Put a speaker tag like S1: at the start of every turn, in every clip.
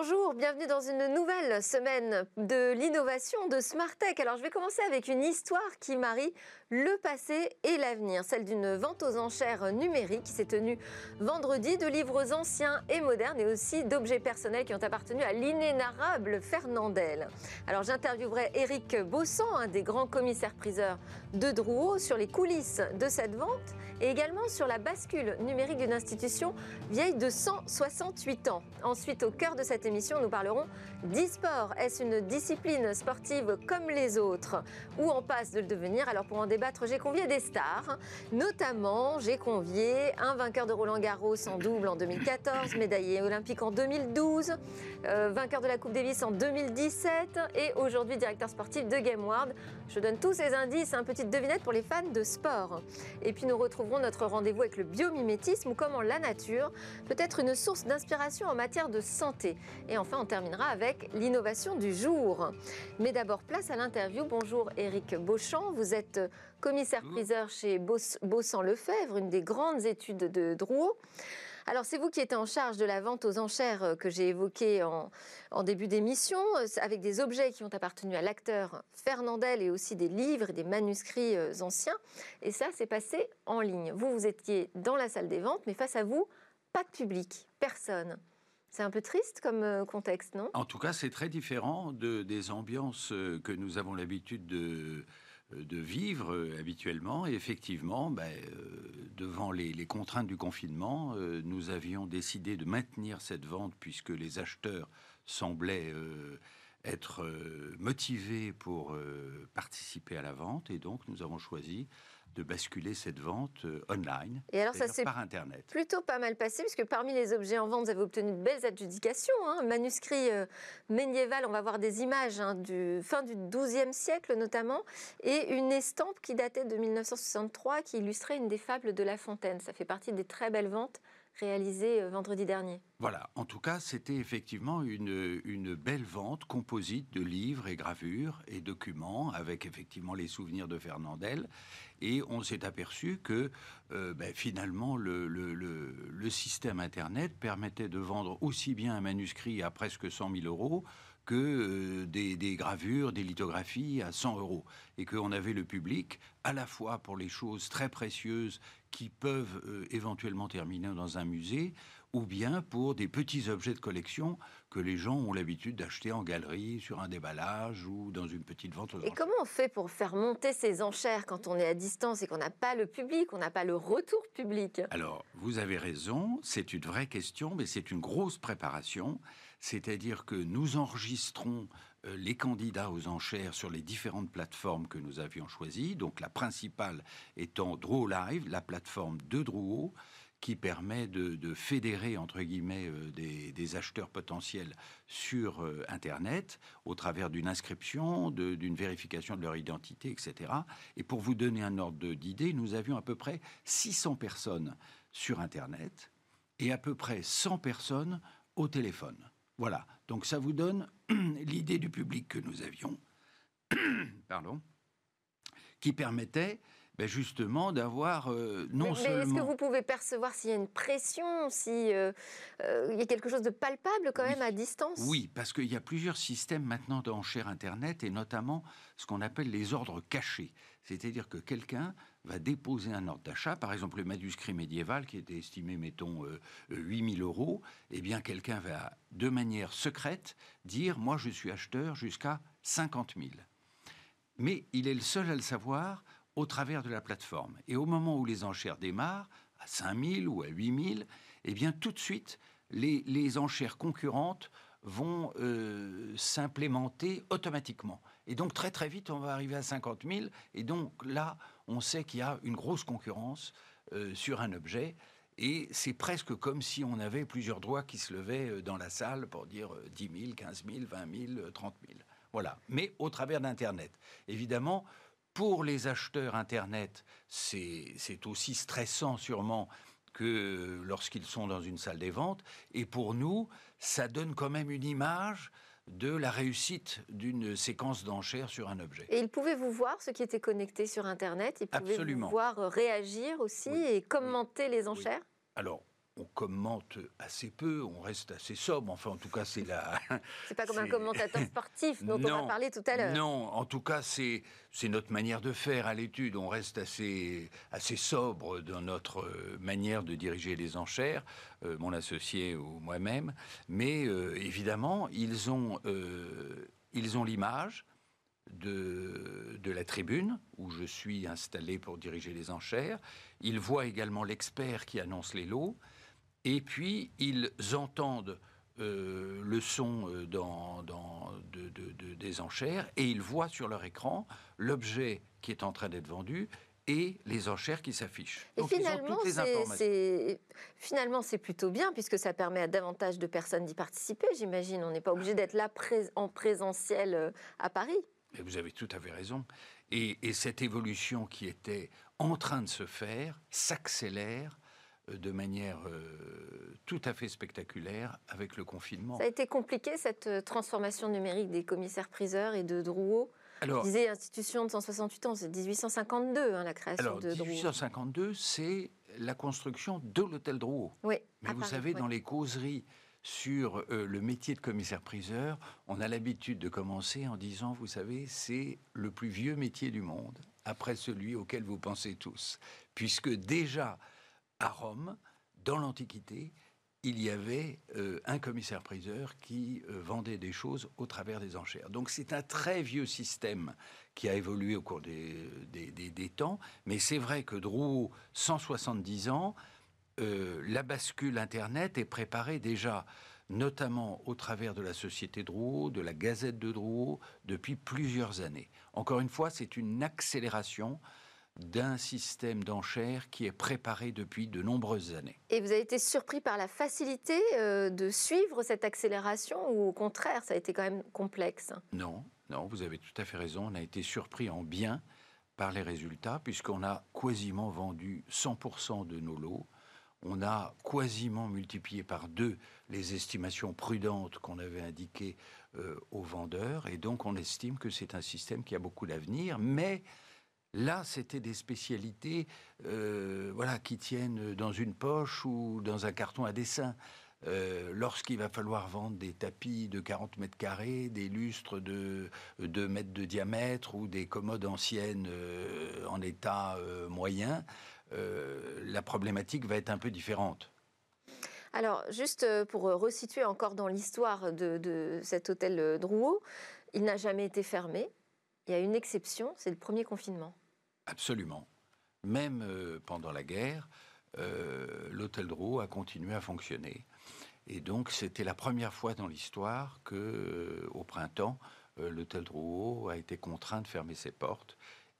S1: Bonjour, bienvenue dans une nouvelle semaine de l'innovation de Smartech. Alors je vais commencer avec une histoire qui marie le passé et l'avenir, celle d'une vente aux enchères numériques qui s'est tenue vendredi de livres anciens et modernes et aussi d'objets personnels qui ont appartenu à l'inénarrable Fernandel. Alors j'interviewerai Eric Bossan, un des grands commissaires-priseurs de Drouot, sur les coulisses de cette vente et également sur la bascule numérique d'une institution vieille de 168 ans. Ensuite, au cœur de cette émission, nous parlerons d'e-sport. Est-ce une discipline sportive comme les autres? Ou en passe de le devenir? Alors pour en débattre, j'ai convié des stars. Notamment, j'ai convié un vainqueur de Roland Garros en double en 2014, médaillé olympique en 2012, euh, vainqueur de la Coupe Davis en 2017 et aujourd'hui directeur sportif de GameWard. Je donne tous ces indices, un petite devinette pour les fans de sport. Et puis nous retrouverons notre rendez-vous avec le biomimétisme ou comment la nature peut être une source d'inspiration en matière de santé. Et enfin, on terminera avec l'innovation du jour. Mais d'abord, place à l'interview. Bonjour Eric Beauchamp, vous êtes commissaire-priseur chez Bossan-Lefebvre, une des grandes études de Drouot. Alors, c'est vous qui êtes en charge de la vente aux enchères euh, que j'ai évoquée en, début d'émission, euh, avec des objets qui ont appartenu à l'acteur Fernandel et aussi des livres et des manuscrits euh, anciens. Et ça, c'est passé en ligne. Vous, vous étiez dans la salle des ventes, mais face à vous, pas de public, personne. C'est un peu triste comme contexte, non?
S2: En tout cas, c'est très différent de, des ambiances que nous avons l'habitude de, de vivre euh, habituellement. Et effectivement, ben, euh, devant les, contraintes du confinement, euh, nous avions décidé de maintenir cette vente puisque les acheteurs semblaient être motivés pour participer à la vente. Et donc, nous avons choisi de basculer cette vente euh, online.
S1: Et alors ça s'est par Internet. plutôt pas mal passé, puisque parmi les objets en vente, vous avez obtenu de belles adjudications. Hein. Manuscrit euh, médiéval, on va voir des images hein, du fin du XIIe siècle notamment, et une estampe qui datait de 1963, qui illustrait une des fables de La Fontaine. Ça fait partie des très belles ventes réalisé euh, vendredi dernier.
S2: Voilà, en tout cas, c'était effectivement une, une, belle vente composite de livres et gravures et documents avec effectivement les souvenirs de Fernandel. Et on s'est aperçu que euh, ben, finalement, le, le, le, système Internet permettait de vendre aussi bien un manuscrit à presque 100 000 euros que euh, des, des, gravures, des lithographies à 100 euros. Et qu'on avait le public à la fois pour les choses très précieuses qui peuvent euh, éventuellement terminer dans un musée, ou bien pour des petits objets de collection que les gens ont l'habitude d'acheter en galerie, sur un déballage ou dans une petite vente
S1: Et comment on fait pour faire monter ces enchères quand on est à distance et qu'on n'a pas le public, on n'a pas le retour public?
S2: Alors, vous avez raison, c'est une vraie question, mais c'est une grosse préparation. C'est-à-dire que nous enregistrons euh, les candidats aux enchères sur les différentes plateformes que nous avions choisies. Donc la principale étant Draw Live, la plateforme de Drouot, qui permet de, fédérer entre guillemets euh, des, acheteurs potentiels sur euh, Internet au travers d'une inscription, d'une vérification de leur identité, etc. Et pour vous donner un ordre d'idée, nous avions à peu près 600 personnes sur Internet et à peu près 100 personnes au téléphone. Voilà, donc ça vous donne l'idée du public que nous avions, pardon, qui permettait ben justement d'avoir euh, non seulement...
S1: Mais est-ce que vous pouvez percevoir s'il y a une pression, s'il euh, euh, y a quelque chose de palpable quand même à distance?
S2: Oui, parce qu'il y a plusieurs systèmes maintenant d'enchères Internet, et notamment ce qu'on appelle les ordres cachés. C'est-à-dire que quelqu'un va déposer un ordre d'achat, par exemple le manuscrit médiéval qui était estimé, mettons, 8000 euros, eh bien quelqu'un va, de manière secrète, dire, moi je suis acheteur jusqu'à 50 000. Mais il est le seul à le savoir au travers de la plateforme. Et au moment où les enchères démarrent, à 5000 ou à 8000, eh bien tout de suite, les, enchères concurrentes vont euh, s'implémenter automatiquement. Et donc très très vite, on va arriver à 50 000. Et donc là, on sait qu'il y a une grosse concurrence euh, sur un objet. Et c'est presque comme si on avait plusieurs droits qui se levaient euh, dans la salle pour dire 10 000, 15 000, 20 000, 30 000. Voilà. Mais au travers d'Internet. Évidemment, pour les acheteurs Internet, c'est aussi stressant sûrement que lorsqu'ils sont dans une salle des ventes. Et pour nous, ça donne quand même une image de la réussite d'une séquence d'enchères sur un objet.
S1: Et ils pouvaient vous voir, ceux qui étaient connectés sur Internet, ils pouvaient vous voir réagir aussi et commenter les enchères?
S2: Alors, on commente assez peu, on reste assez sobre. Enfin, en tout cas, c'est la.
S1: C'est pas comme un commentateur sportif dont on va parler tout à l'heure.
S2: Non, en tout cas, c'est c'est notre manière de faire à l'étude. On reste assez assez sobre dans notre euh, manière de diriger les enchères, euh, mon associé ou moi-même. Mais euh, évidemment, ils ont ils ont l'image. De, de la tribune où je suis installé pour diriger les enchères. Ils voient également l'expert qui annonce les lots. Et puis, ils entendent euh, le son euh, dans, des enchères et ils voient sur leur écran l'objet qui est en train d'être vendu et les enchères qui s'affichent.
S1: Et finalement, c'est finalement c'est plutôt bien puisque ça permet à davantage de personnes d'y participer. J'imagine, on n'est pas obligé d'être là en présentiel euh, à Paris.
S2: Et vous avez tout à fait raison. Et, et cette évolution qui était en train de se faire s'accélère de manière euh, tout à fait spectaculaire avec le confinement.
S1: Ça a été compliqué cette euh, transformation numérique des commissaires-priseurs et de Drouot? Alors, disait institution de 168 ans, c'est 1852 hein, la création de Drouot.
S2: 1852, c'est la construction de l'hôtel Drouot.
S1: Oui.
S2: Mais vous savez, dans les causeries sur euh, le métier de commissaire-priseur, on a l'habitude de commencer en disant, vous savez, c'est le plus vieux métier du monde, après celui auquel vous pensez tous, puisque déjà à Rome, dans l'Antiquité, il y avait euh, un commissaire-priseur qui euh, vendait des choses au travers des enchères. Donc c'est un très vieux système qui a évolué au cours des, des, temps, mais c'est vrai que Drouot, 170 ans, euh, la bascule Internet est préparée déjà, notamment au travers de la Société Drouot, de la Gazette de Drouot, depuis plusieurs années. Encore une fois, c'est une accélération d'un système d'enchères qui est préparé depuis de nombreuses années.
S1: Et vous avez été surpris par la facilité euh, de suivre cette accélération ou au contraire, ça a été quand même complexe?
S2: Non, non, vous avez tout à fait raison. On a été surpris en bien par les résultats puisqu'on a quasiment vendu 100% de nos lots. On a quasiment multiplié par deux les estimations prudentes qu'on avait indiquées euh, aux vendeurs. Et donc, on estime que c'est un système qui a beaucoup d'avenir, mais Là, c'était des spécialités euh, voilà, qui tiennent dans une poche ou dans un carton à dessin. Euh, lorsqu'il va falloir vendre des tapis de 40 mètres carrés, des lustres de 2 mètres de diamètre ou des commodes anciennes euh, en état moyen, la problématique va être un peu différente.
S1: Alors, juste pour resituer encore dans l'histoire de, de, cet hôtel Drouot, il n'a jamais été fermé. Il y a une exception, c'est le premier confinement.
S2: Absolument. Même euh, pendant la guerre, euh, l'hôtel Drouot a continué à fonctionner. Et donc, c'était la première fois dans l'histoire que, euh, au printemps, l'hôtel Drouot a été contraint de fermer ses portes.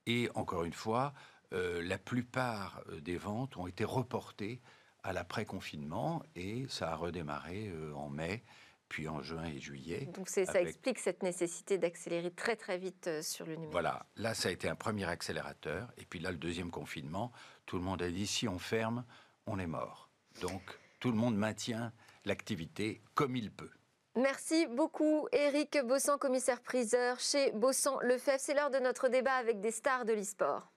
S2: Et encore une fois, la plupart des ventes ont été reportées à l'après-confinement et ça a redémarré en mai puis en juin et juillet.
S1: Donc ça explique cette nécessité d'accélérer très très vite euh, sur le numérique.
S2: Voilà, là ça a été un premier accélérateur, et puis là le deuxième confinement, tout le monde a dit si on ferme, on est mort. Donc tout le monde maintient l'activité comme il peut.
S1: Merci beaucoup, Eric Bossan, commissaire-priseur chez Bossan Lefebvre. C'est l'heure de notre débat avec des stars de l'e-sport.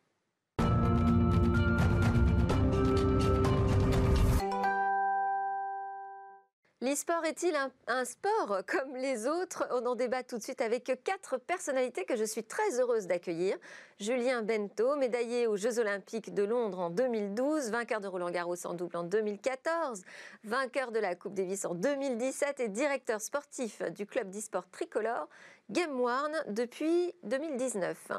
S1: L'e-sport est-il un, sport comme les autres? On en débat tout de suite avec quatre personnalités que je suis très heureuse d'accueillir. Julien Bento, médaillé aux Jeux Olympiques de Londres en 2012, vainqueur de Roland Garros en double en 2014, vainqueur de la Coupe Davis en 2017 et directeur sportif du club d'e-sport tricolore Game One depuis 2019.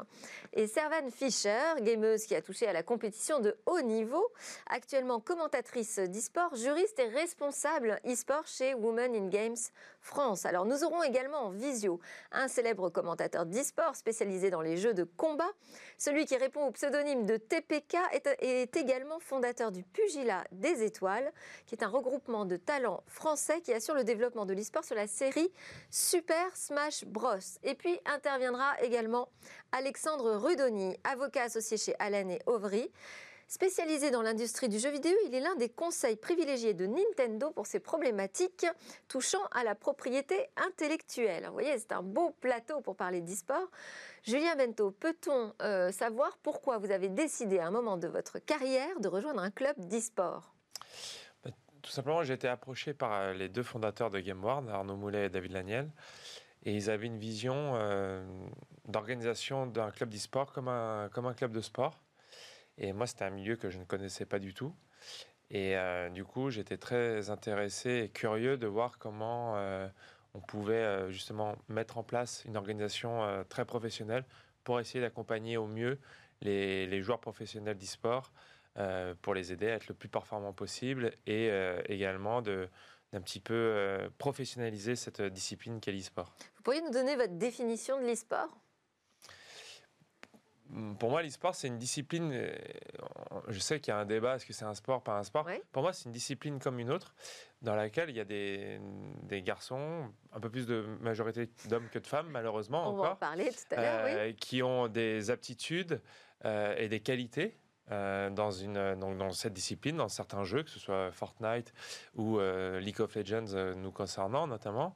S1: Et Servan Fischer, gameuse qui a touché à la compétition de haut niveau, actuellement commentatrice d'e-sport, juriste et responsable e-sport chez Women in Games France. Alors nous aurons également en visio un célèbre commentateur d'e-sport spécialisé dans les jeux de combat. Celui qui répond au pseudonyme de TPK est, est également fondateur du Pugilat des Étoiles, qui est un regroupement de talents français qui assure le développement de l'e-sport sur la série Super Smash Bros. Et puis interviendra également Alexandre Rudoni, avocat associé chez Allen et. Spécialisé dans l'industrie du jeu vidéo, il est l'un des conseils privilégiés de Nintendo pour ses problématiques touchant à la propriété intellectuelle. Vous voyez, c'est un beau plateau pour parler d'e-sport. Julien Bento, peut-on euh, savoir pourquoi vous avez décidé à un moment de votre carrière de rejoindre un club d'e-sport?
S3: Tout simplement, j'ai été approché par les deux fondateurs de GameWard, Arnaud Moulet et David Laniel. Et ils avaient une vision d'organisation d'un club d'e-sport comme un, club de sport. Et moi, c'était un milieu que je ne connaissais pas du tout. Et du coup, j'étais très intéressé et curieux de voir comment on pouvait justement mettre en place une organisation très professionnelle pour essayer d'accompagner au mieux les, les joueurs professionnels d'e-sport euh, pour les aider à être le plus performant possible et euh, également de d'un petit peu euh, professionnaliser cette discipline qu'est l'e-sport.
S1: Vous pourriez nous donner votre définition de l'e-sport?
S3: Hum, pour moi, l'e-sport, c'est une discipline. Je sais qu'il y a un débat, est-ce que c'est un sport, pas un sport? Pour moi, c'est une discipline comme une autre, dans laquelle il y a des, des garçons, un peu plus de majorité d'hommes que de femmes, malheureusement.
S1: On
S3: encore,
S1: va en parler tout à l'heure, oui.
S3: Qui ont des aptitudes et des qualités euh, donc dans cette discipline, dans certains jeux, que ce soit Fortnite ou euh, League of Legends euh, nous concernant notamment.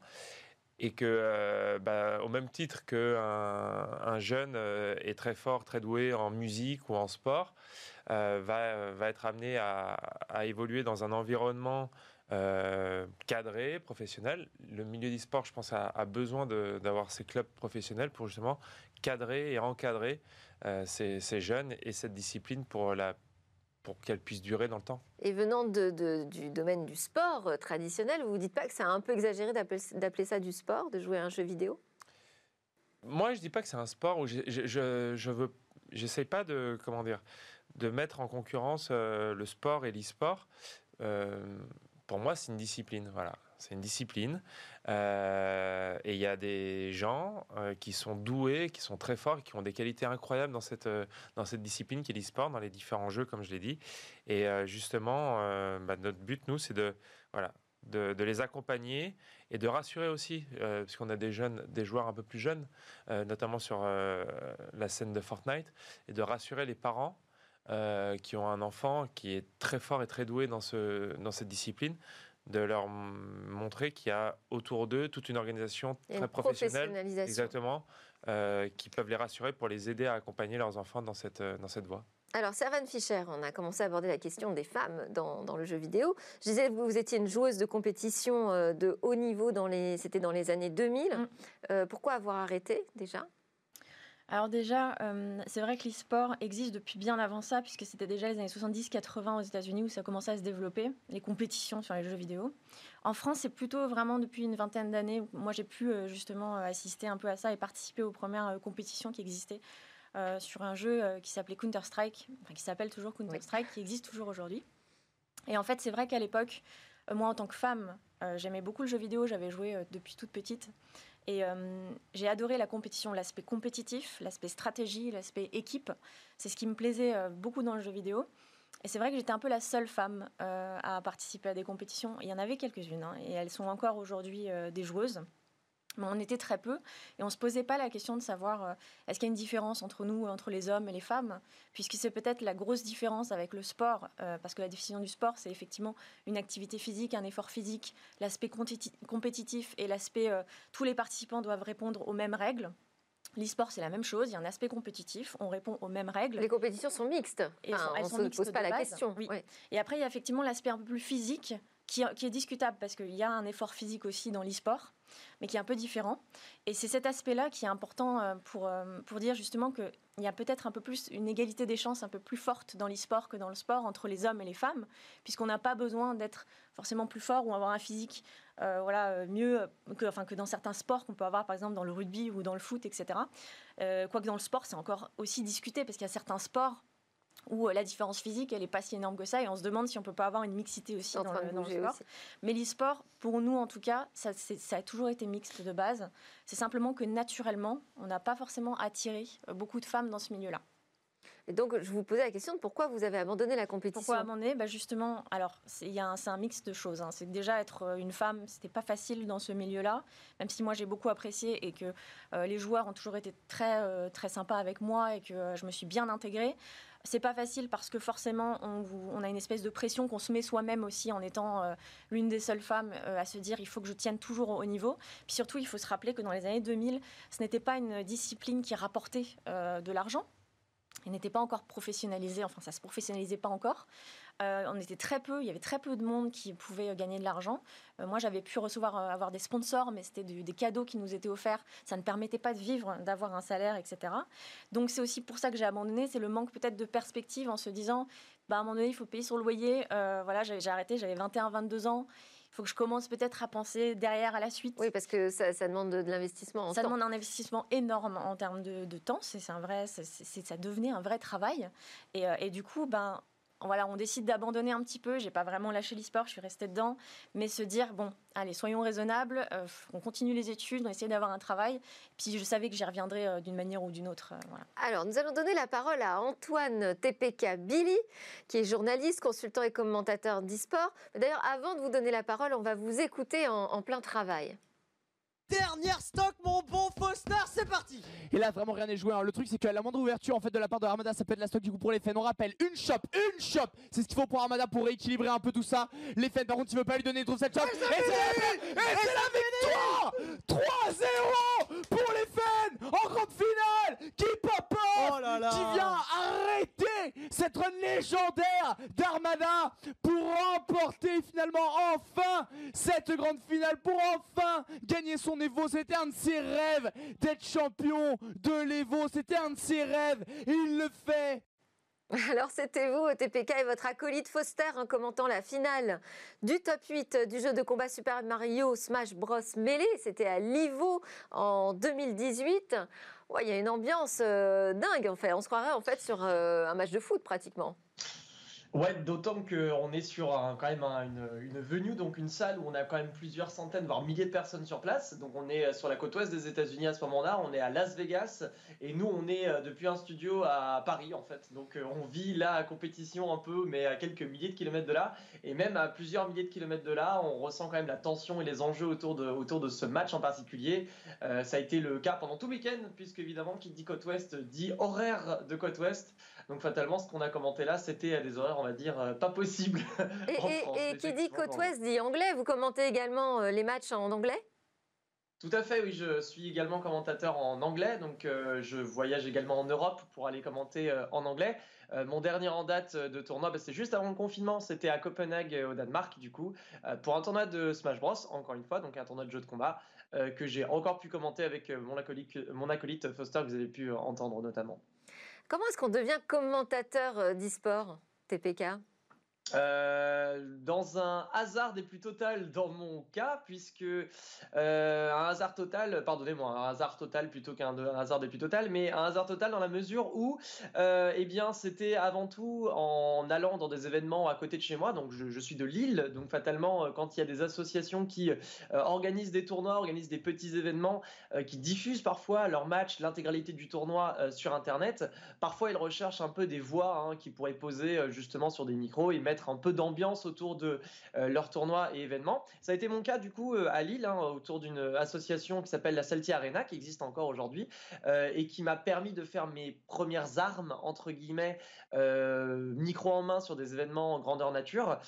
S3: Et que, bah, au même titre qu'un un jeune est très fort, très doué en musique ou en sport, va, être amené à, à, évoluer dans un environnement cadré, professionnel. Le milieu du sport, je pense, a, a besoin d'avoir ces clubs professionnels pour justement cadrer et encadrer euh, ces, jeunes et cette discipline pour la pour qu'elle puisse durer dans le temps.
S1: Et venant de, du domaine du sport euh, traditionnel, vous ne dites pas que c'est un peu exagéré d'appeler ça du sport, de jouer à un jeu vidéo?
S3: Moi, je ne dis pas que c'est un sport où je, je, je veux, j'essaie pas de comment dire, de mettre en concurrence euh, le sport et l'e-sport. pour moi, c'est une discipline. Voilà, c'est une discipline. Euh, et il y a des gens euh, qui sont doués, qui sont très forts, qui ont des qualités incroyables dans cette, euh, dans cette discipline qui est l'e-sport, dans les différents jeux, comme je l'ai dit. Et justement, bah, notre but, nous, c'est de, voilà, de, les accompagner et de rassurer aussi, puisqu'on a des jeunes, des joueurs un peu plus jeunes, notamment sur la scène de Fortnite, et de rassurer les parents qui ont un enfant qui est très fort et très doué dans, ce, dans cette discipline, de leur montrer qu'il y a autour d'eux toute une organisation très professionnelle, exactement, euh, qui peuvent les rassurer pour les aider à accompagner leurs enfants dans cette, euh, dans cette voie.
S1: Alors, Servan Fischer, on a commencé à aborder la question des femmes dans, dans le jeu vidéo. Je disais, vous, vous étiez une joueuse de compétition euh, de haut niveau, dans les, c'était dans les années 2000. Mm. pourquoi avoir arrêté déjà?
S4: Alors déjà, euh, c'est vrai que l'e-sport existe depuis bien avant ça, puisque c'était déjà les années 70-80 aux États-Unis où ça commençait à se développer, les compétitions sur les jeux vidéo. En France, c'est plutôt vraiment depuis une vingtaine d'années. Moi, j'ai pu euh, justement assister un peu à ça et participer aux premières euh, compétitions qui existaient sur un jeu qui s'appelait Counter-Strike, enfin, qui s'appelle toujours Counter-Strike, qui existe toujours aujourd'hui. Et en fait, c'est vrai qu'à l'époque, moi, en tant que femme, j'aimais beaucoup le jeu vidéo, j'avais joué depuis toute petite. Et euh, j'ai adoré la compétition, l'aspect compétitif, l'aspect stratégie, l'aspect équipe. C'est ce qui me plaisait euh, beaucoup dans le jeu vidéo. Et c'est vrai que j'étais un peu la seule femme euh, à participer à des compétitions. Il y en avait quelques-unes, hein, et elles sont encore aujourd'hui des joueuses mais on était très peu et on se posait pas la question de savoir euh, est-ce qu'il y a une différence entre nous, entre les hommes et les femmes, puisque c'est peut-être la grosse différence avec le sport, euh, parce que la définition du sport, c'est effectivement une activité physique, un effort physique, l'aspect compétitif et l'aspect euh, tous les participants doivent répondre aux mêmes règles. L'e-sport, c'est la même chose. Il y a un aspect compétitif. On répond aux mêmes règles.
S1: Les compétitions sont mixtes. Et on ne se pose pas la question.
S4: Oui. Et après, il y a effectivement l'aspect un peu plus physique qui, qui est discutable parce qu'il y a un effort physique aussi dans l'e-sport mais qui est un peu différent. Et c'est cet aspect-là qui est important euh, pour, euh, pour dire justement qu'il y a peut-être un peu plus une égalité des chances un peu plus forte dans l'e-sport que dans le sport entre les hommes et les femmes, puisqu'on n'a pas besoin d'être forcément plus fort ou avoir un physique euh, voilà, mieux que, enfin, que dans certains sports qu'on peut avoir par exemple dans le rugby ou dans le foot, etc. quoique dans le sport, c'est encore aussi discuté parce qu'il y a certains sports où euh, la différence physique, elle n'est pas si énorme que ça, et on se demande si on peut pas avoir une mixité aussi dans le, sport. Mais l'e-sport, pour nous en tout cas, ça, ça, a toujours été mixte de base. C'est simplement que naturellement, on n'a pas forcément attiré euh, beaucoup de femmes dans ce milieu-là.
S1: Et donc, je vous posais la question de pourquoi vous avez abandonné la compétition?
S4: Pourquoi abandonner? Bah Justement, alors, c'est un, un mix de choses. Hein. C'est que déjà, être euh, une femme, c'était pas facile dans ce milieu-là, même si moi, j'ai beaucoup apprécié et que les joueurs ont toujours été très, très sympas avec moi et que je me suis bien intégrée. C'est pas facile parce que forcément, on, a une espèce de pression qu'on se met soi-même aussi en étant euh, l'une des seules femmes euh, à se dire il faut que je tienne toujours au niveau. Puis surtout, il faut se rappeler que dans les années 2000, ce n'était pas une discipline qui rapportait euh, de l'argent. il n'était pas encore professionnalisé, enfin ça se professionnalisait pas encore. Euh, on était très peu, il y avait très peu de monde qui pouvait gagner de l'argent. Euh, moi, j'avais pu recevoir, euh, avoir des sponsors, mais c'était des cadeaux qui nous étaient offerts. Ça ne permettait pas de vivre, d'avoir un salaire, etc. Donc, c'est aussi pour ça que j'ai abandonné. C'est le manque peut-être de perspective en se disant, bah, à un moment donné, il faut payer sur le loyer. voilà, j'ai arrêté, j'avais 21, 22 ans. Il faut que je commence peut-être à penser derrière à la suite.
S1: Oui, parce que ça, demande de, l'investissement.
S4: Ça demande un investissement énorme en termes de, temps. C'est un vrai, ça devenait un vrai travail. Et, et du coup, ben, voilà, on décide d'abandonner un petit peu. J'ai pas vraiment lâché l'e-sport, je suis restée dedans, mais se dire bon, allez, soyons raisonnables, euh, on continue les études, on essaie d'avoir un travail. Puis je savais que j'y reviendrais euh, d'une manière ou d'une autre. Euh,
S1: Alors, nous allons donner la parole à Antoine TPK Billy, qui est journaliste, consultant et commentateur d'e-sport. D'ailleurs, avant de vous donner la parole, on va vous écouter en plein travail.
S5: Dernière stock, mon bon Foster, c'est parti Et là, vraiment rien n'est joué. Hein. Le truc, c'est qu'à la moindre ouverture en fait de la part de Armada, ça peut être la stock du coup pour les fans. On rappelle, une shop, une shop C'est ce qu'il faut pour Armada pour rééquilibrer un peu tout ça. Les fans, par contre, il veut pas lui donner trop cette shop. Et c'est la, victoire 3-0 pour les fans en grande finale Qui pop oh Qui vient arrêter cette run légendaire d'Armada pour remporter finalement enfin cette grande finale, pour enfin gagner son Evo, c'était un de ses rêves d'être champion de l'Evo, c'était un de ses rêves il le fait.
S1: Alors c'était vous, TPK et votre acolyte Foster en commentant la finale du top 8 du jeu de combat Super Mario Smash Bros Melee. C'était à Livo en 2018. Il y a une ambiance euh, dingue en. On se croirait en fait sur euh, un match de foot pratiquement.
S6: Ouais, d'autant qu'on est sur quand même une, venue, donc une salle où on a quand même plusieurs centaines, voire milliers de personnes sur place. Donc on est sur la côte ouest des États-Unis à ce moment-là, on est à Las Vegas, et nous on est euh, depuis un studio à Paris en fait. Donc euh, on vit là à compétition un peu, mais à quelques milliers de kilomètres de là, et même à plusieurs milliers de kilomètres de là, on ressent quand même la tension et les enjeux autour de, ce match en particulier. Euh, ça a été le cas pendant tout le week-end, puisque évidemment qui dit côte ouest dit horaire de côte ouest. Donc fatalement, ce qu'on a commenté là, c'était à des horaires, on va dire, euh, pas possibles.
S1: Et, et qui dit côte ouest dit anglais. Vous commentez également euh, les matchs en anglais?
S6: Tout à fait, oui, je suis également commentateur en anglais, donc euh, je voyage également en Europe pour aller commenter en anglais. mon dernier en date de tournoi, bah, c'est juste avant le confinement, c'était à Copenhague au Danemark, du coup, pour un tournoi de Smash Bros, encore une fois, donc un tournoi de jeu de combat, que j'ai encore pu commenter avec mon acolyte, mon acolyte Foster, que vous avez pu entendre notamment.
S1: Comment est-ce qu'on devient commentateur euh, d'e-sport, TPK
S6: euh, dans un hasard des plus total dans mon cas, puisque euh, un hasard total, pardonnez-moi, un hasard total plutôt qu'un hasard des plus total, mais un hasard total dans la mesure où, euh, eh bien, c'était avant tout en allant dans des événements à côté de chez moi. Donc, je, suis de Lille, donc fatalement, quand il y a des associations qui organisent des tournois, organisent des petits événements, qui diffusent parfois leurs matchs, l'intégralité du tournoi sur Internet, parfois ils recherchent un peu des voix hein, qui pourraient poser justement sur des micros et mettre un peu d'ambiance autour de euh, leurs tournois et événements. Ça a été mon cas du coup euh, à Lille, hein, autour d'une association qui s'appelle la Salty Arena, qui existe encore aujourd'hui, euh, et qui m'a permis de faire mes premières armes, entre guillemets, micro en main sur des événements en grandeur nature.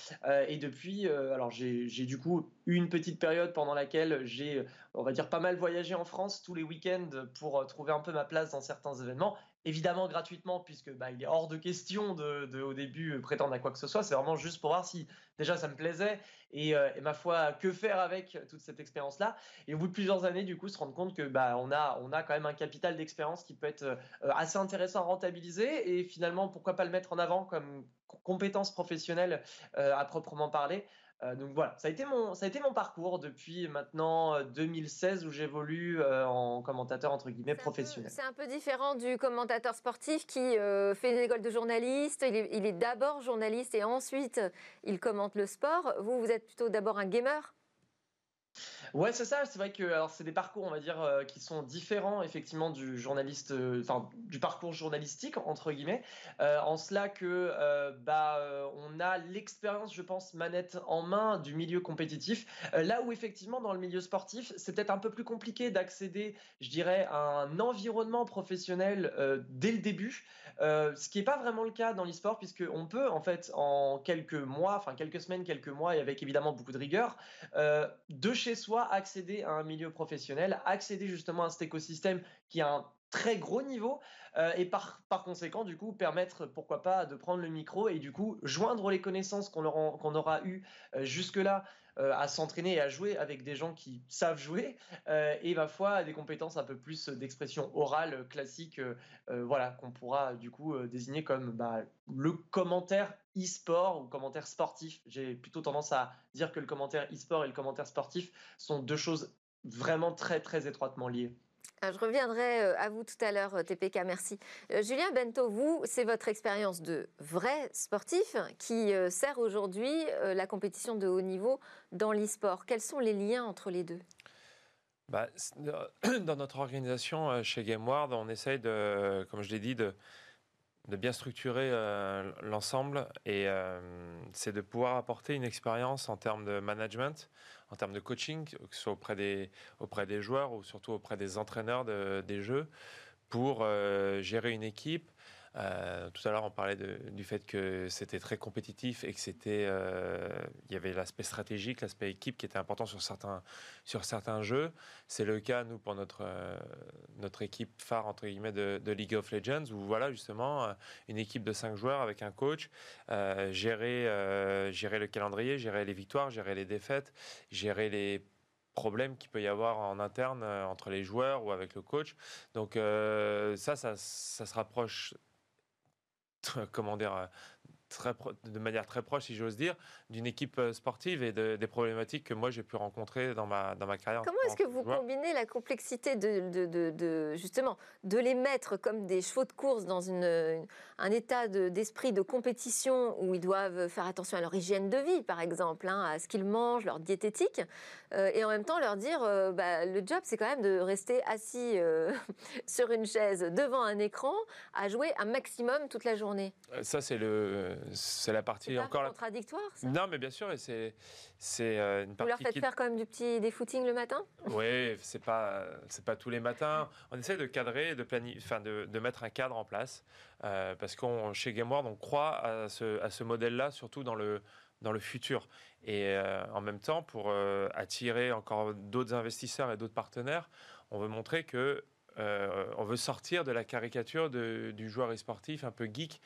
S6: et depuis, alors j'ai du coup eu une petite période pendant laquelle j'ai, on va dire, pas mal voyagé en France tous les week-ends pour trouver un peu ma place dans certains événements évidemment gratuitement, puisque bah, il est hors de question de, au début euh, prétendre à quoi que ce soit. C'est vraiment juste pour voir si déjà ça me plaisait et, euh, ma foi, que faire avec toute cette expérience-là? Et au bout de plusieurs années, du coup, se rendre compte que bah, on a, on a quand même un capital d'expérience qui peut être euh, assez intéressant à rentabiliser et finalement, pourquoi pas le mettre en avant comme compétence professionnelle à proprement parler. Euh, donc voilà, ça a, été mon, ça a été mon parcours depuis maintenant 2016 euh, où j'évolue euh, en commentateur entre guillemets professionnel.
S1: C'est un peu différent du commentateur sportif qui fait une école de journaliste. Il est, il est d'abord journaliste et ensuite il commente le sport. Vous, vous êtes plutôt d'abord un gamer?
S6: Ouais, c'est ça. C'est vrai que alors c'est des parcours, on va dire, euh, qui sont différents effectivement du euh, parcours journalistique entre guillemets, euh, en cela que bah on a l'expérience, je pense, manette en main du milieu compétitif. là où effectivement dans le milieu sportif, c'est peut-être un peu plus compliqué d'accéder, je dirais, à un environnement professionnel dès le début, ce qui n'est pas vraiment le cas dans l'e-sport puisque on peut en fait en quelques mois, enfin quelques semaines, quelques mois et avec évidemment beaucoup de rigueur, de chez soi accéder à un milieu professionnel, accéder justement à cet écosystème qui a un très gros niveau et par, par conséquent du coup permettre pourquoi pas de prendre le micro et du coup joindre les connaissances qu'on aura, eues jusque là euh, à s'entraîner et à jouer avec des gens qui savent jouer euh, et ma foi des compétences un peu plus d'expression orale classique euh, voilà qu'on pourra du coup désigner comme bah, le commentaire e-sport ou commentaire sportif. J'ai plutôt tendance à dire que le commentaire e-sport et le commentaire sportif sont deux choses vraiment très très étroitement liées
S1: je reviendrai euh, à vous tout à l'heure, euh, TPK, merci. Euh, Julien Bento, vous, c'est votre expérience de vrai sportif qui sert aujourd'hui la compétition de haut niveau dans l'e-sport. Quels sont les liens entre les deux?
S3: Bah, Dans notre organisation chez GameWard, on essaye, comme je l'ai dit, de bien structurer l'ensemble et c'est de pouvoir apporter une expérience en termes de management, en termes de coaching, que ce soit auprès des, auprès des joueurs ou surtout auprès des entraîneurs des jeux, pour euh, gérer une équipe, euh, tout à l'heure, on parlait du fait que c'était très compétitif et que c'était, euh, il y avait l'aspect stratégique, l'aspect équipe qui était important sur certains, sur certains jeux. C'est le cas, nous, pour notre, euh, notre équipe phare, entre guillemets, de, League of Legends, où voilà, justement, une équipe de cinq joueurs avec un coach, gérer, gérer le calendrier, gérer les victoires, gérer les défaites, gérer les problèmes qu'il peut y avoir en interne entre les joueurs ou avec le coach. Donc ça, ça, ça se rapproche comment dire, euh, très de manière très proche, si j'ose dire, d'une équipe euh, sportive et des problématiques que moi j'ai pu rencontrer dans ma, dans ma carrière.
S1: Comment est-ce que vous combinez la complexité de, de, de, justement de les mettre comme des chevaux de course dans une, un état d'esprit de, compétition où ils doivent faire attention à leur hygiène de vie, par exemple, hein, à ce qu'ils mangent, leur diététique, euh, et en même temps leur dire euh, bah, le job c'est quand même de rester assis sur une chaise devant un écran à jouer un maximum toute la journée.
S3: Ça c'est le c'est la partie
S1: pas
S3: encore
S1: contradictoire. Ça
S3: non, mais bien sûr, et c'est c'est euh, une
S1: partie. Vous leur faites faire quand même du petit des footings le matin?
S3: Oui, c'est pas c'est pas tous les matins. On essaie de cadrer, de planifier, enfin de, de, mettre un cadre en place euh, parce qu'on chez GameWorld on croit à ce à ce modèle-là, surtout dans le dans le futur. Et euh, en même temps, pour attirer encore d'autres investisseurs et d'autres partenaires, on veut montrer que on veut sortir de la caricature du joueur e-sportif un peu geek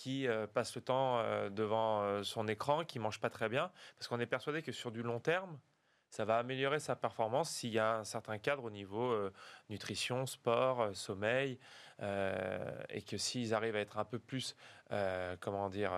S3: qui euh, passe le temps euh, devant euh, son écran, qui mange pas très bien, parce qu'on est persuadé que sur du long terme, ça va améliorer sa performance s'il y a un certain cadre au niveau nutrition, sport, sommeil, et que s'ils arrivent à être un peu plus, comment dire,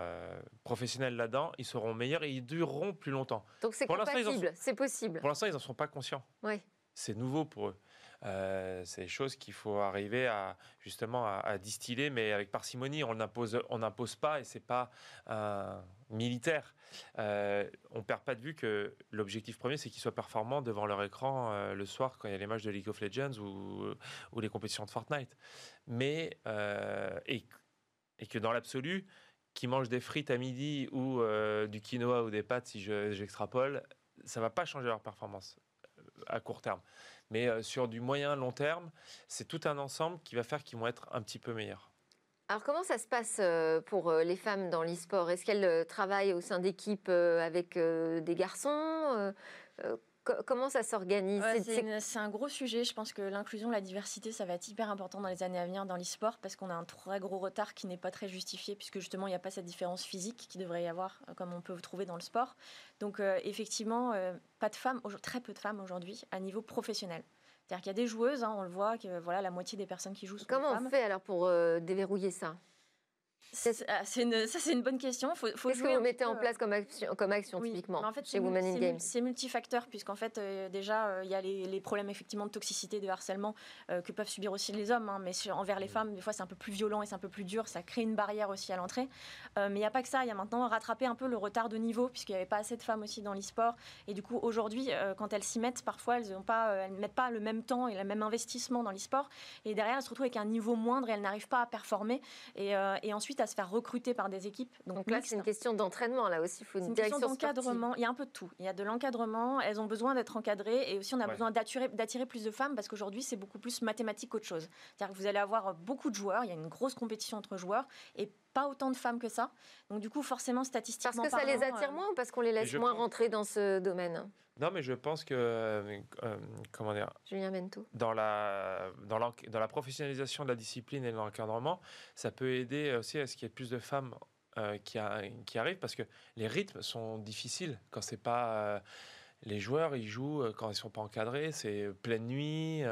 S3: professionnels là-dedans, ils seront meilleurs et ils dureront plus longtemps.
S1: Donc c'est compatible, c'est possible.
S3: Pour l'instant, ils n'en sont pas conscients.
S1: Oui.
S3: C'est nouveau pour eux. Euh, c'est des choses qu'il faut arriver à justement à, distiller, mais avec parcimonie. On n'impose, on n'impose pas, et c'est pas un militaire. Euh, on perd pas de vue que l'objectif premier, c'est qu'ils soient performants devant leur écran euh, le soir quand il y a les matchs de League of Legends ou, les compétitions de Fortnite. Mais euh, et, que dans l'absolu, qu'ils mangent des frites à midi ou du quinoa ou des pâtes, si j'extrapole, ça va pas changer leur performance à court terme. Mais euh, sur du moyen long terme, c'est tout un ensemble qui va faire qu'ils vont être un petit peu meilleurs.
S1: Alors comment ça se passe euh, pour euh, les femmes dans l'e-sport? Est-ce qu'elles travaillent au sein d'équipes avec des garçons? Comment ça s'organise?
S4: C'est un gros sujet. Je pense que l'inclusion, la diversité, ça va être hyper important dans les années à venir dans l'e-sport parce qu'on a un très gros retard qui n'est pas très justifié puisque justement il n'y a pas cette différence physique qui devrait y avoir euh, comme on peut trouver dans le sport. Donc euh, effectivement, euh, pas de femmes, très peu de femmes aujourd'hui à niveau professionnel. C'est-à-dire qu'il y a des joueuses, hein, on le voit, que voilà la moitié des personnes qui jouent sont
S1: Comment on fait alors pour déverrouiller ça?
S4: Ah, c'est une, ça, c'est une bonne question.
S1: Qu'est-ce que vous mettez en place comme action, comme action typiquement en fait, chez Women in Games?
S4: C'est multifacteur, puisqu'en fait, euh, déjà, euh, il y a les, problèmes effectivement de toxicité, de harcèlement euh, que peuvent subir aussi les hommes, hein, mais envers les femmes, des fois, c'est un peu plus violent et c'est un peu plus dur. Ça crée une barrière aussi à l'entrée. mais il n'y a pas que ça. Il y a maintenant rattraper un peu le retard de niveau, puisqu'il n'y avait pas assez de femmes aussi dans l'e-sport. Et du coup, aujourd'hui, quand elles s'y mettent, parfois, elles ne mettent pas le même temps et le même investissement dans l'e-sport. Et derrière, elles se retrouvent avec un niveau moindre et elles n'arrivent pas à performer. Et, et ensuite, à se faire recruter par des équipes.
S1: Donc, là, c'est une question d'entraînement, là aussi. Il faut une,
S4: une
S1: question
S4: d'encadrement. Il y a un peu de tout. Il y a de l'encadrement, elles ont besoin d'être encadrées et aussi on a besoin d'attirer plus de femmes parce qu'aujourd'hui, c'est beaucoup plus mathématique qu'autre chose. C'est-à-dire que vous allez avoir beaucoup de joueurs, il y a une grosse compétition entre joueurs et pas autant de femmes que ça. Donc du coup, forcément, statistiquement
S1: Parce que ça les attire moins ou parce qu'on les laisse moins rentrer dans ce domaine?
S3: Non, mais je pense que, euh, euh, comment dire,
S1: Julien Mento.
S3: Dans la, dans, dans la professionnalisation de la discipline et de l'encadrement, ça peut aider aussi à ce qu'il y ait plus de femmes euh, qui, qui, arrivent parce que les rythmes sont difficiles quand c'est pas. les joueurs, ils jouent quand ils sont pas encadrés, c'est pleine nuit,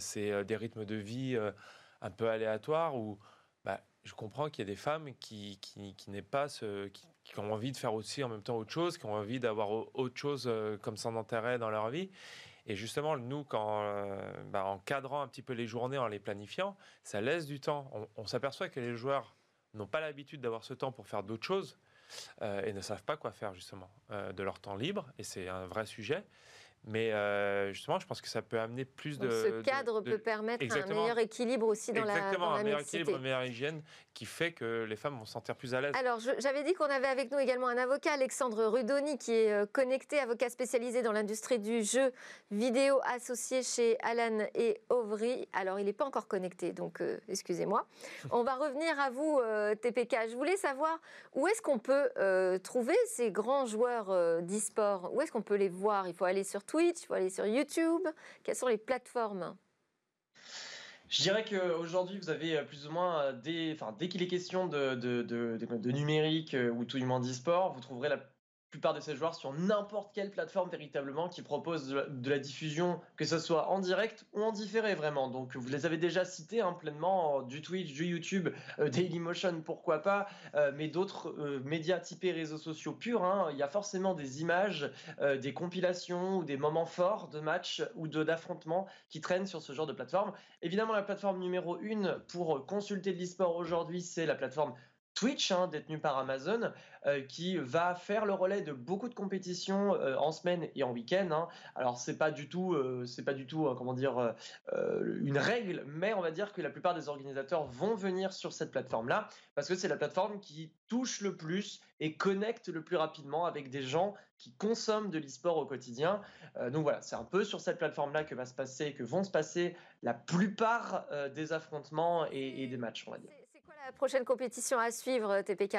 S3: c'est des rythmes de vie un peu aléatoires où je comprends qu'il y a des femmes qui, qui, pas ce, qui, ont envie de faire aussi en même temps autre chose, qui ont envie d'avoir autre chose euh, comme son intérêt dans leur vie. Et justement, nous, quand, euh, bah, en cadrant un petit peu les journées, en les planifiant, ça laisse du temps. On, s'aperçoit que les joueurs n'ont pas l'habitude d'avoir ce temps pour faire d'autres choses euh, et ne savent pas quoi faire justement de leur temps libre. Et c'est un vrai sujet. Mais euh, justement, je pense que ça peut amener plus de.
S1: ce cadre peut permettre un meilleur équilibre aussi dans
S3: Exactement, la
S1: Exactement,
S3: un meilleur équilibre, une meilleure hygiène qui fait que les femmes vont se sentir plus à l'aise.
S1: Alors, j'avais dit qu'on avait avec nous également un avocat, Alexandre Rudoni, qui est euh, connecté, avocat spécialisé dans l'industrie du jeu vidéo associé chez Alan et Ovry. Alors, il n'est pas encore connecté, donc euh, excusez-moi. On va revenir à vous, TPK. Je voulais savoir où est-ce qu'on peut trouver ces grands joueurs d'e-sport? Où est-ce qu'on peut les voir? Il faut aller sur Twitch, il aller sur YouTube Quelles sont les plateformes?
S6: Je dirais qu'aujourd'hui, vous avez euh, plus ou moins euh, des. Enfin, dès qu'il est question de, numérique euh, ou tout du moins d'e-sport, vous trouverez la plupart de ces joueurs sur n'importe quelle plateforme véritablement qui propose de la, diffusion, que ce soit en direct ou en différé vraiment. Donc vous les avez déjà cités hein, pleinement, du Twitch, du YouTube, euh, Dailymotion, pourquoi pas, euh, mais d'autres euh, médias typés réseaux sociaux purs. Hein. il y a forcément des images, des compilations ou des moments forts de matchs ou d'affrontements qui traînent sur ce genre de plateforme. Évidemment, la plateforme numéro une pour consulter de l'e-sport aujourd'hui, c'est la plateforme Twitch, hein, détenu par Amazon, euh, qui va faire le relais de beaucoup de compétitions euh, en semaine et en week-end. Hein. Alors c'est pas du tout, euh, c'est pas du tout, comment dire, une règle, mais on va dire que la plupart des organisateurs vont venir sur cette plateforme-là parce que c'est la plateforme qui touche le plus et connecte le plus rapidement avec des gens qui consomment de l'e-sport au quotidien. donc voilà, c'est un peu sur cette plateforme-là que va se passer, que vont se passer la plupart des affrontements et, et des matchs, on va dire
S1: prochaine compétition à suivre, TPK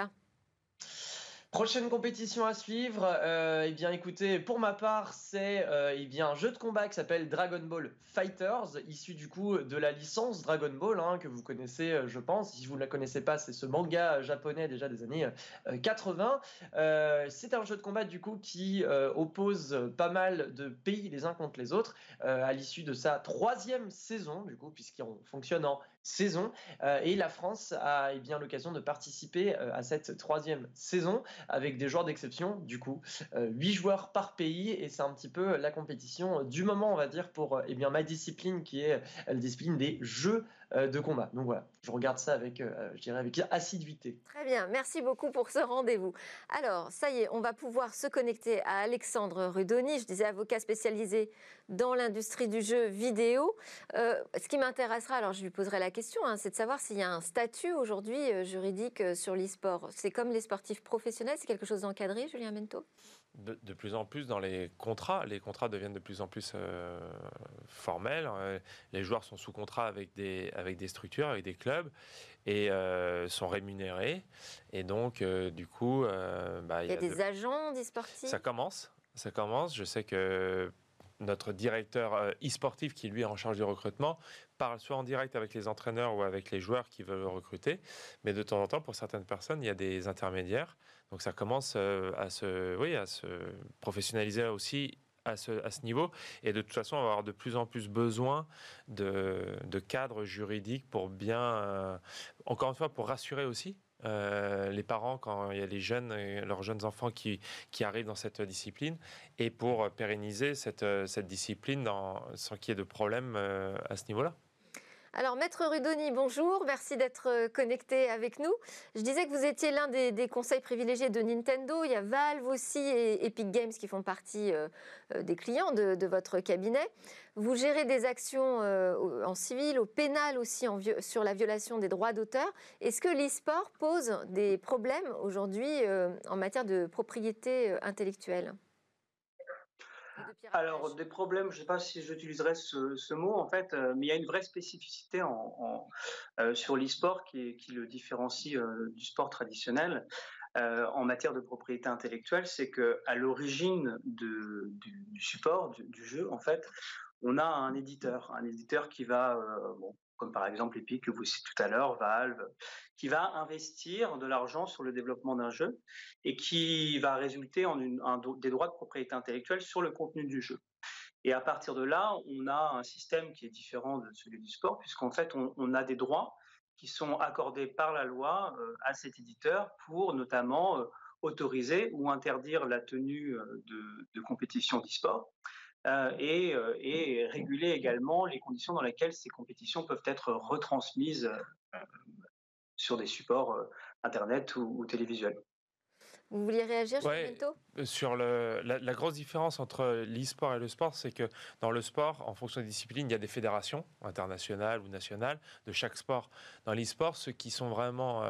S6: Prochaine compétition à suivre, euh, eh bien écoutez, pour ma part, c'est euh, eh bien un jeu de combat qui s'appelle Dragon Ball Fighters, issu du coup de la licence Dragon Ball hein, que vous connaissez, euh, je pense. Si vous ne la connaissez pas, c'est ce manga japonais déjà des années 80. c'est un jeu de combat du coup qui oppose pas mal de pays les uns contre les autres à l'issue de sa troisième saison du coup, puisqu'il fonctionne en saison. et la France a eh bien l'occasion de participer à cette troisième saison avec des joueurs d'exception, du coup, 8 euh, joueurs par pays, et c'est un petit peu la compétition du moment, on va dire, pour euh, eh bien, ma discipline qui est la discipline des jeux euh, de combat. Donc voilà, je regarde ça avec, je dirais, avec assiduité.
S1: Très bien, merci beaucoup pour ce rendez-vous. Alors, ça y est, on va pouvoir se connecter à Alexandre Rudoni, je disais avocat spécialisé dans l'industrie du jeu vidéo. ce qui m'intéressera, alors je lui poserai la question, hein, c'est de savoir s'il y a un statut aujourd'hui juridique sur l'e-sport. C'est comme les sportifs professionnels c'est quelque chose d'encadré, Julien Mento?
S3: De, plus en plus dans les contrats. Les contrats deviennent de plus en plus euh, formels. Euh, les joueurs sont sous contrat avec des, avec des structures, avec des clubs et euh, sont rémunérés. Et donc, du coup.
S1: Bah, il y a, des agents des sportifs?
S3: Ça commence. Ça commence. Je sais que notre directeur e-sportif, qui lui est en charge du recrutement, parle soit en direct avec les entraîneurs ou avec les joueurs qui veulent recruter. Mais de temps en temps, pour certaines personnes, il y a des intermédiaires donc ça commence euh, à se, oui, à se professionnaliser aussi à ce, niveau. Et de toute façon, on va avoir de plus en plus besoin de, de cadres juridiques pour bien, euh, encore une fois, pour rassurer aussi. Euh, les parents quand il y a les jeunes, leurs jeunes enfants qui, qui arrivent dans cette discipline et pour pérenniser cette, cette discipline sans qu'il y ait de problème à ce niveau-là.
S1: Alors, Maître Rudoni, bonjour, merci d'être euh, connecté avec nous. Je disais que vous étiez l'un des, conseils privilégiés de Nintendo. Il y a Valve aussi et Epic Games qui font partie euh, euh, des clients de, votre cabinet. Vous gérez des actions en civil, au pénal aussi sur la violation des droits d'auteur. Est-ce que l'e-sport pose des problèmes aujourd'hui en matière de propriété intellectuelle?
S7: Alors, des problèmes, je ne sais pas si j'utiliserais ce, mot, en fait, euh, mais il y a une vraie spécificité en, euh, sur l'e-sport qui, qui, le différencie euh, du sport traditionnel en matière de propriété intellectuelle, c'est qu'à l'origine du, du, support, du, jeu, en fait, on a un éditeur, un éditeur qui va, bon, comme par exemple Epic que vous citez tout à l'heure, Valve, qui va investir de l'argent sur le développement d'un jeu et qui va résulter en des droits de propriété intellectuelle sur le contenu du jeu. Et à partir de là, on a un système qui est différent de celui du sport, puisqu'en fait, on, a des droits qui sont accordés par la loi euh, à cet éditeur pour notamment euh, autoriser ou interdire la tenue euh, de, de compétitions d'e-sport. Euh, et, euh, et, réguler également les conditions dans lesquelles ces compétitions peuvent être retransmises euh, sur des supports Internet ou, télévisuels.
S1: Vous vouliez réagir,
S3: ouais, Sur le, la, grosse différence entre l'e-sport et le sport, c'est que dans le sport, en fonction des disciplines, il y a des fédérations internationales ou nationales de chaque sport. Dans l'e-sport, ceux qui sont vraiment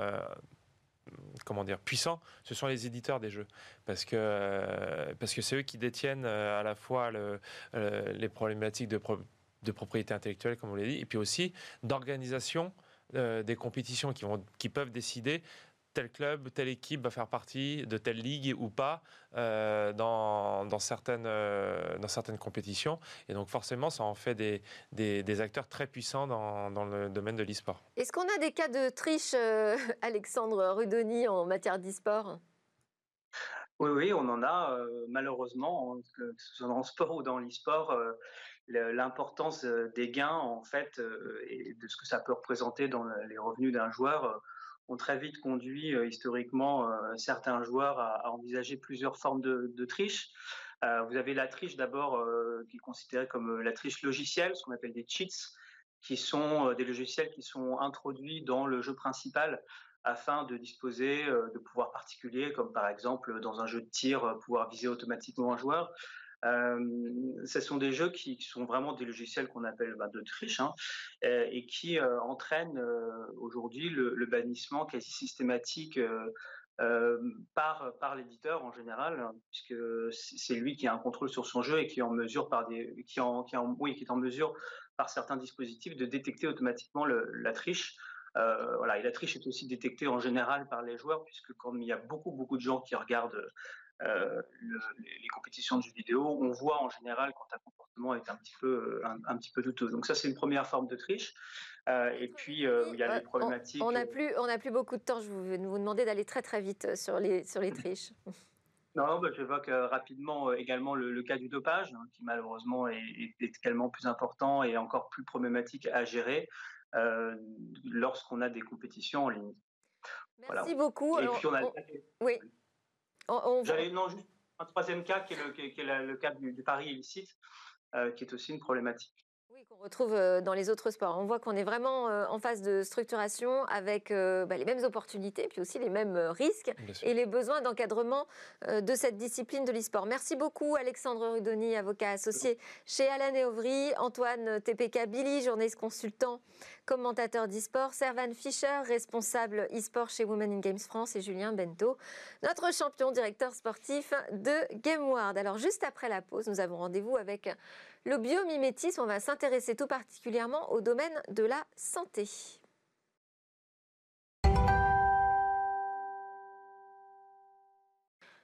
S3: comment dire, puissants, ce sont les éditeurs des jeux. Parce que euh, parce que c'est eux qui détiennent euh, à la fois euh, les problématiques de, de propriété intellectuelle, comme on l'a dit, et puis aussi d'organisation des compétitions qui, vont, qui peuvent décider tel club, telle équipe va faire partie de telle ligue ou pas euh, dans, dans, certaines, euh, dans certaines compétitions. Et donc forcément, ça en fait des, des, acteurs très puissants dans, dans le domaine de l'e-sport.
S1: Est-ce qu'on a des cas de triche, euh, Alexandre Rudoni, en matière d'e-sport?
S7: Oui, oui, on en a malheureusement, que ce soit dans le sport ou dans l'e-sport, l'importance des gains en fait et de ce que ça peut représenter dans les revenus d'un joueur ont très vite conduit euh, historiquement euh, certains joueurs à, envisager plusieurs formes de, triche. Euh, vous avez la triche d'abord qui est considérée comme la triche logicielle, ce qu'on appelle des cheats, qui sont des logiciels qui sont introduits dans le jeu principal afin de disposer de pouvoirs particuliers, comme par exemple dans un jeu de tir, pouvoir viser automatiquement un joueur. Euh, ce sont des jeux qui, sont vraiment des logiciels qu'on appelle bah, de triche hein, euh, et qui euh, entraînent aujourd'hui le, bannissement quasi systématique par, l'éditeur en général, hein, puisque c'est lui qui a un contrôle sur son jeu et qui est en mesure par des, qui en, en, qui est en mesure par certains dispositifs de détecter automatiquement la triche. voilà, et la triche est aussi détectée en général par les joueurs, puisque comme il y a beaucoup beaucoup de gens qui regardent euh, les compétitions de jeux vidéo, on voit en général quand un comportement est un petit peu, euh, un, petit peu douteux. Donc ça, c'est une première forme de triche. Euh, et puis, il y a les problématiques.
S1: On n'a plus, on plus beaucoup de temps. Je vais vous demander d'aller très très vite sur les, sur les triches.
S7: Non, bah, j'évoque rapidement également le, cas du dopage, hein, qui malheureusement est, est, également plus important et encore plus problématique à gérer lorsqu'on a des compétitions en ligne.
S1: Merci beaucoup.
S7: Et puis on a...
S1: Oui.
S7: Non, juste un troisième cas qui est le, qui est le cas du, du pari illicite, euh, qui est aussi une problématique
S1: qu'on retrouve euh, dans les autres sports. On voit qu'on est vraiment euh, en phase de structuration avec euh, bah, les mêmes opportunités, puis aussi les mêmes risques et les besoins d'encadrement de cette discipline de l'e-sport. Merci beaucoup Alexandre Rudoni, avocat associé chez Alan et Auvry, Antoine TPK Billy, journaliste consultant, commentateur d'e-sport, Servan Fischer, responsable e-sport chez Women in Games France et Julien Bento, notre champion directeur sportif de GameWard. Alors juste après la pause, nous avons rendez-vous avec le biomimétisme, on va s'intéresser tout particulièrement au domaine de la santé.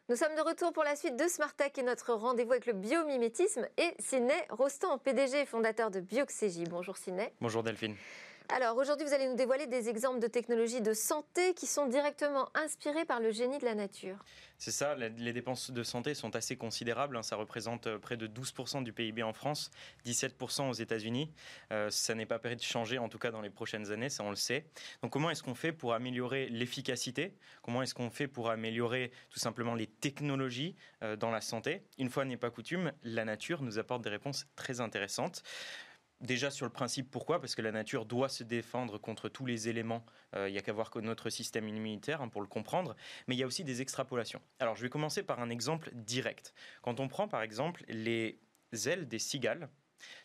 S1: Nous sommes de retour pour la suite de Smart Tech et notre rendez-vous avec le biomimétisme et Sidney Rostand, PDG et fondateur de Bioxégie. Bonjour Sidney.
S8: Bonjour Delphine.
S1: Alors aujourd'hui, vous allez nous dévoiler des exemples de technologies de santé qui sont directement inspirées par le génie de la nature.
S8: C'est ça, les dépenses de santé sont assez considérables. Hein. Ça représente euh, près de 12% du PIB en France, 17% aux États-Unis. Euh, ça n'est pas prêt de changer, en tout cas dans les prochaines années, ça on le sait. Donc comment est-ce qu'on fait pour améliorer l'efficacité? Comment est-ce qu'on fait pour améliorer tout simplement les technologies euh, dans la santé? Une fois n'est pas coutume, la nature nous apporte des réponses très intéressantes. Déjà sur le principe, pourquoi? Parce que la nature doit se défendre contre tous les éléments. Euh, il n'y a qu'à voir que notre système immunitaire hein, pour le comprendre. Mais il y a aussi des extrapolations. Alors je vais commencer par un exemple direct. Quand on prend par exemple les ailes des cigales,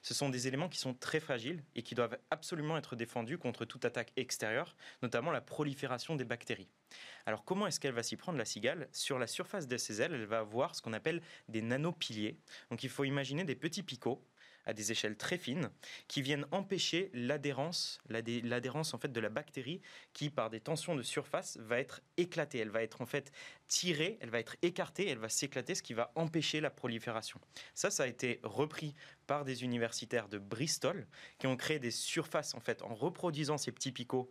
S8: Ce sont des éléments qui sont très fragiles et qui doivent absolument être défendus contre toute attaque extérieure, notamment la prolifération des bactéries. Alors comment est-ce qu'elle va s'y prendre la cigale? Sur la surface de ses ailes, elle va avoir ce qu'on appelle des nanopiliers. Donc il faut imaginer des petits picots à des échelles très fines qui viennent empêcher l'adhérence, l'adhérence en fait de la bactérie qui par des tensions de surface va être éclatée, elle va être en fait tirée, elle va être écartée, elle va s'éclater, ce qui va empêcher la prolifération. Ça, ça a été repris par des universitaires de Bristol qui ont créé des surfaces en fait en reproduisant ces petits picots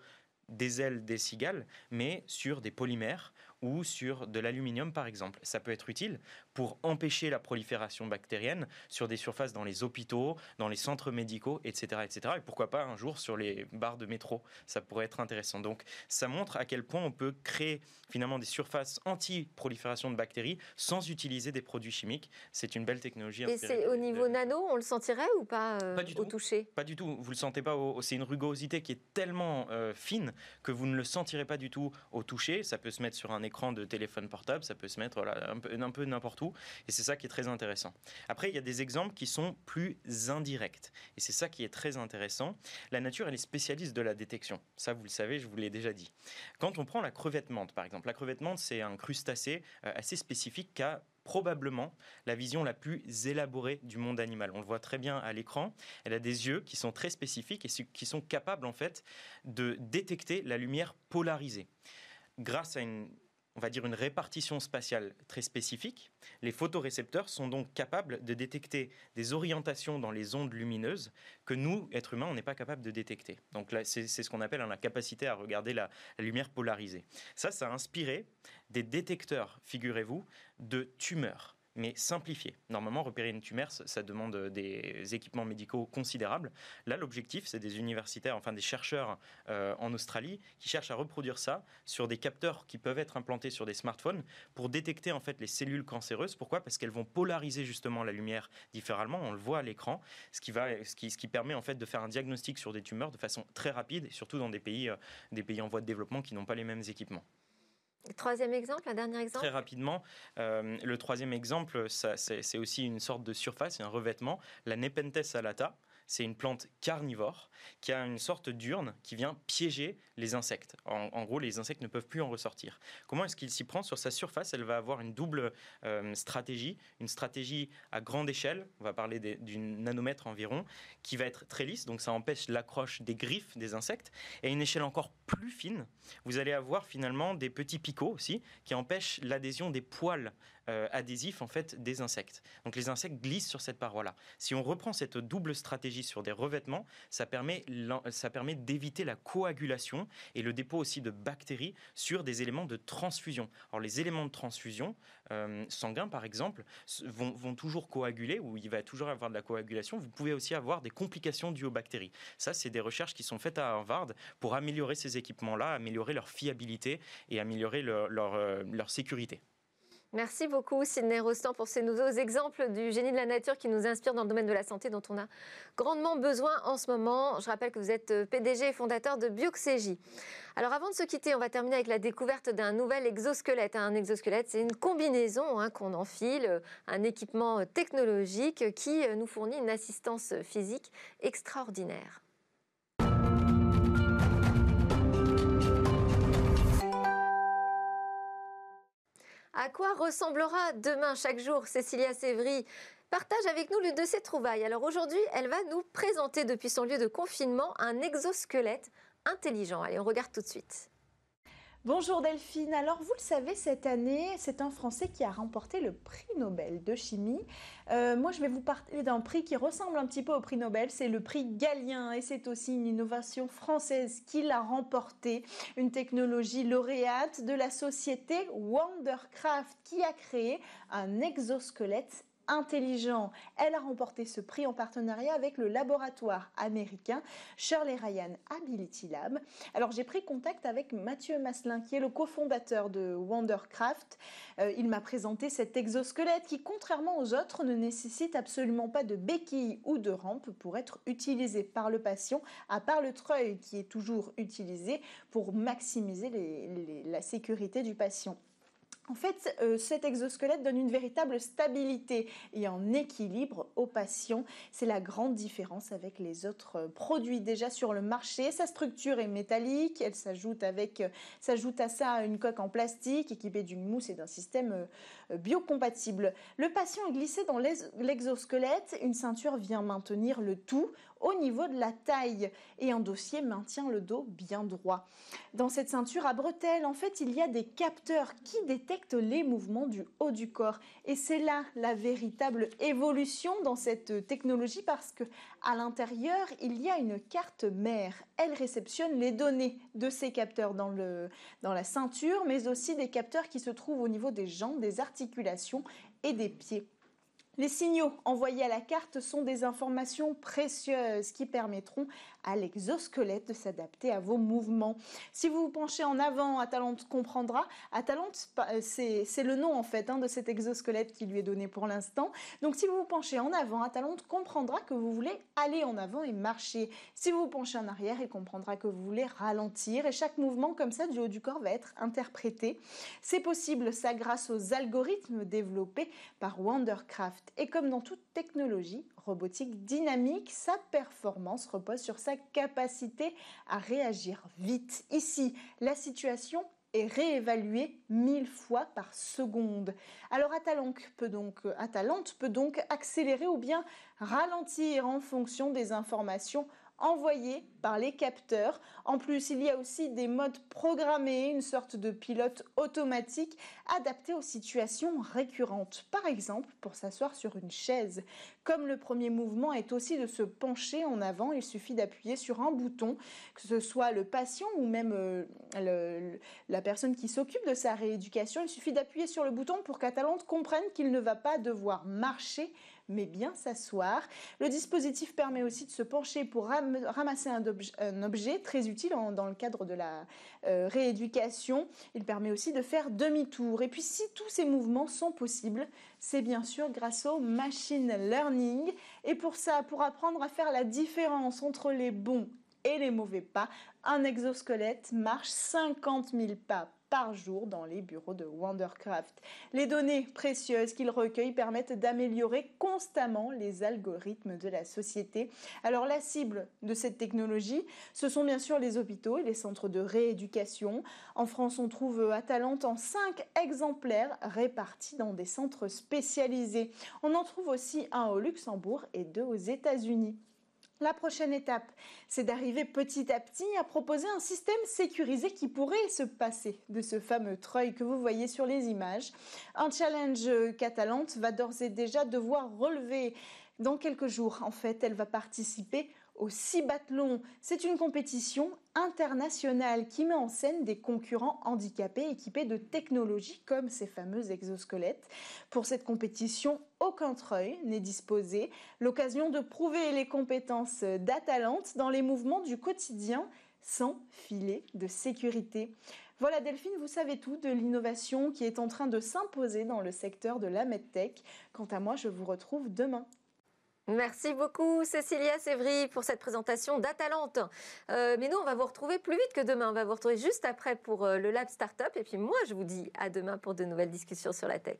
S8: des ailes des cigales, mais sur des polymères ou sur de l'aluminium par exemple. Ça peut être utile pour empêcher la prolifération bactérienne sur des surfaces dans les hôpitaux, dans les centres médicaux, etc., etc. Et pourquoi pas un jour sur les barres de métro, ça pourrait être intéressant. Donc ça montre à quel point on peut créer finalement des surfaces anti-prolifération de bactéries sans utiliser des produits chimiques. C'est une belle technologie.
S1: Et c'est au niveau nano, on le sentirait ou pas, euh,
S8: pas du
S1: au toucher?
S8: Pas du tout. Vous le sentez pas. C'est une rugosité qui est tellement euh, fine que vous ne le sentirez pas du tout au toucher. Ça peut se mettre sur un écran de téléphone portable, ça peut se mettre peu, un peu n'importe où. Et c'est ça qui est très intéressant. Après, il y a des exemples qui sont plus indirects. Et c'est ça qui est très intéressant. La nature, elle est spécialiste de la détection. Ça, vous le savez, je vous l'ai déjà dit. Quand on prend la crevette menthe, par exemple, la crevette menthe, c'est un crustacé euh, assez spécifique qui a probablement la vision la plus élaborée du monde animal. On le voit très bien à l'écran. Elle a des yeux qui sont très spécifiques et qui sont capables en fait de détecter la lumière polarisée. Grâce à une on va dire une répartition spatiale très spécifique. Les photorécepteurs sont donc capables de détecter des orientations dans les ondes lumineuses que nous, êtres humains, on n'est pas capable de détecter. Donc là, c'est ce qu'on appelle la capacité à regarder la, la lumière polarisée. Ça, ça a inspiré des détecteurs, figurez-vous, de tumeurs mais simplifié. Normalement, repérer une tumeur, ça demande des équipements médicaux considérables. Là, l'objectif, c'est des universitaires, enfin des chercheurs euh, en Australie, qui cherchent à reproduire ça sur des capteurs qui peuvent être implantés sur des smartphones pour détecter en fait les cellules cancéreuses. Pourquoi? Parce qu'elles vont polariser justement la lumière différemment. On le voit à l'écran, ce qui va, ce qui, ce qui permet en fait de faire un diagnostic sur des tumeurs de façon très rapide, surtout dans des pays, euh, des pays en voie de développement qui n'ont pas les mêmes équipements.
S1: Troisième exemple, un dernier exemple?
S8: Très rapidement, euh, le troisième exemple, c'est aussi une sorte de surface, un revêtement, la Nepenthes alata c'est une plante carnivore qui a une sorte d'urne qui vient piéger les insectes. En, gros, les insectes ne peuvent plus en ressortir. Comment est-ce qu'il s'y prend Sur sa surface, elle va avoir une double euh, stratégie, une stratégie à grande échelle, on va parler d'une nanomètre environ, qui va être très lisse, donc ça empêche l'accroche des griffes des insectes, et une échelle encore plus fine, vous allez avoir finalement des petits picots aussi, qui empêchent l'adhésion des poils euh, adhésif en fait des insectes. Donc les insectes glissent sur cette paroi-là. Si on reprend cette double stratégie sur des revêtements, ça permet, ça permet d'éviter la coagulation et le dépôt aussi de bactéries sur des éléments de transfusion. Alors les éléments de transfusion euh, sanguins par exemple vont, toujours coaguler ou il va toujours avoir de la coagulation. Vous pouvez aussi avoir des complications dues aux bactéries. Ça c'est des recherches qui sont faites à Harvard pour améliorer ces équipements-là, améliorer leur fiabilité et améliorer leur, leur, euh, leur sécurité.
S1: Merci beaucoup, Sidney Rostand, pour ces nouveaux exemples du génie de la nature qui nous inspirent dans le domaine de la santé dont on a grandement besoin en ce moment. Je rappelle que vous êtes euh, PDG et fondateur de Bioxégie. Alors avant de se quitter, on va terminer avec la découverte d'un nouvel exosquelette. Un exosquelette, c'est une combinaison hein, qu'on enfile, un équipement technologique qui euh, nous fournit une assistance physique extraordinaire. À quoi ressemblera demain chaque jour Cécilia Sévry? Partage avec nous le de ses trouvailles. Alors aujourd'hui, elle va nous présenter depuis son lieu de confinement un exosquelette intelligent. Allez, on regarde tout de suite.
S9: Bonjour Delphine. Alors vous le savez, cette année, c'est un Français qui a remporté le prix Nobel de chimie. Euh, moi, je vais vous parler d'un prix qui ressemble un petit peu au prix Nobel. C'est le prix Galien et c'est aussi une innovation française qui l'a remporté. Une technologie lauréate de la société Wondercraft qui a créé un exosquelette intelligent. Elle a remporté ce prix en partenariat avec le laboratoire américain Shirley Ryan Ability Lab. Alors j'ai pris contact avec Mathieu Maslin qui est le cofondateur de Wondercraft. Euh, il m'a présenté cet exosquelette qui contrairement aux autres ne nécessite absolument pas de béquille ou de rampe pour être utilisé par le patient à part le treuil qui est toujours utilisé pour maximiser la sécurité du patient. En fait, euh, cet exosquelette donne une véritable stabilité et un équilibre aux patients. C'est la grande différence avec les autres euh, produits déjà sur le marché. Sa structure est métallique, elle s'ajoute avec euh, s'ajoute à ça une coque en plastique équipée d'une mousse et d'un système biocompatible. Le patient est glissé dans l'exosquelette, une ceinture vient maintenir le tout au niveau de la taille et un dossier maintient le dos bien droit. Dans cette ceinture à bretelles, en fait, il y a des capteurs qui détectent les mouvements du haut du corps et c'est là la véritable évolution dans cette technologie parce que à l'intérieur, il y a une carte mère. Elle réceptionne les données de ces capteurs dans, le, dans la ceinture, mais aussi des capteurs qui se trouvent au niveau des jambes, des articulations et des pieds. Les signaux envoyés à la carte sont des informations précieuses qui permettront à l'exosquelette de s'adapter à vos mouvements. Si vous vous penchez en avant, Atalante comprendra. Atalante, euh, c'est le nom en fait hein, de cet exosquelette qui lui est donné pour l'instant. Donc si vous vous penchez en avant, Atalante comprendra que vous voulez aller en avant et marcher. Si vous vous penchez en arrière, il comprendra que vous voulez ralentir. Et chaque mouvement comme ça du haut du corps va être interprété. C'est possible ça grâce aux algorithmes développés par Wondercraft. Et comme dans toute technologie, robotique dynamique, sa performance repose sur sa capacité à réagir vite. Ici, la situation est réévaluée mille fois par seconde. Alors Atalante peut donc, peut donc accélérer ou bien ralentir en fonction des informations envoyés par les capteurs. En plus, il y a aussi des modes programmés, une sorte de pilote automatique adapté aux situations récurrentes. Par exemple, pour s'asseoir sur une chaise. Comme le premier mouvement est aussi de se pencher en avant, il suffit d'appuyer sur un bouton, que ce soit le patient ou même euh, la personne qui s'occupe de sa rééducation. Il suffit d'appuyer sur le bouton pour qu'Atalante comprenne qu'il ne va pas devoir marcher mais bien s'asseoir. Le dispositif permet aussi de se pencher pour ramasser un, objet, très utile dans le cadre de la euh, rééducation. Il permet aussi de faire demi-tour. Et puis si tous ces mouvements sont possibles, c'est bien sûr grâce au machine learning. Et pour ça, pour apprendre à faire la différence entre les bons et les mauvais pas, un exosquelette marche 50 000 pas par jour dans les bureaux de Wondercraft. Les données précieuses qu'il recueille permettent d'améliorer constamment les algorithmes de la société. Alors la cible de cette technologie, ce sont bien sûr les hôpitaux et les centres de rééducation. En France, on trouve Atalante en 5 exemplaires répartis dans des centres spécialisés. On en trouve aussi un au Luxembourg et deux aux États-Unis. La prochaine étape, c'est d'arriver petit à petit à proposer un système sécurisé qui pourrait se passer de ce fameux treuil que vous voyez sur les images. Un challenge qu'Atalante va d'ores et déjà devoir relever dans quelques jours. En fait, elle va participer au Cibathlon. C'est une compétition internationale qui met en scène des concurrents handicapés équipés de technologies comme ces fameux exosquelettes. Pour cette compétition, aucun treuil n'est disposé, l'occasion de prouver les compétences d'Atalante dans les mouvements du quotidien sans filet de sécurité. Voilà Delphine, vous savez tout de l'innovation qui est en train de s'imposer dans le secteur de la medtech. Quant à moi, je vous retrouve demain.
S1: Merci beaucoup Cécilia Sévry pour cette présentation d'Atalante. Euh, mais nous, on va vous retrouver plus vite que demain. On va vous retrouver juste après pour euh, le Lab Startup. Et puis moi, je vous dis à demain pour de nouvelles discussions sur la tech.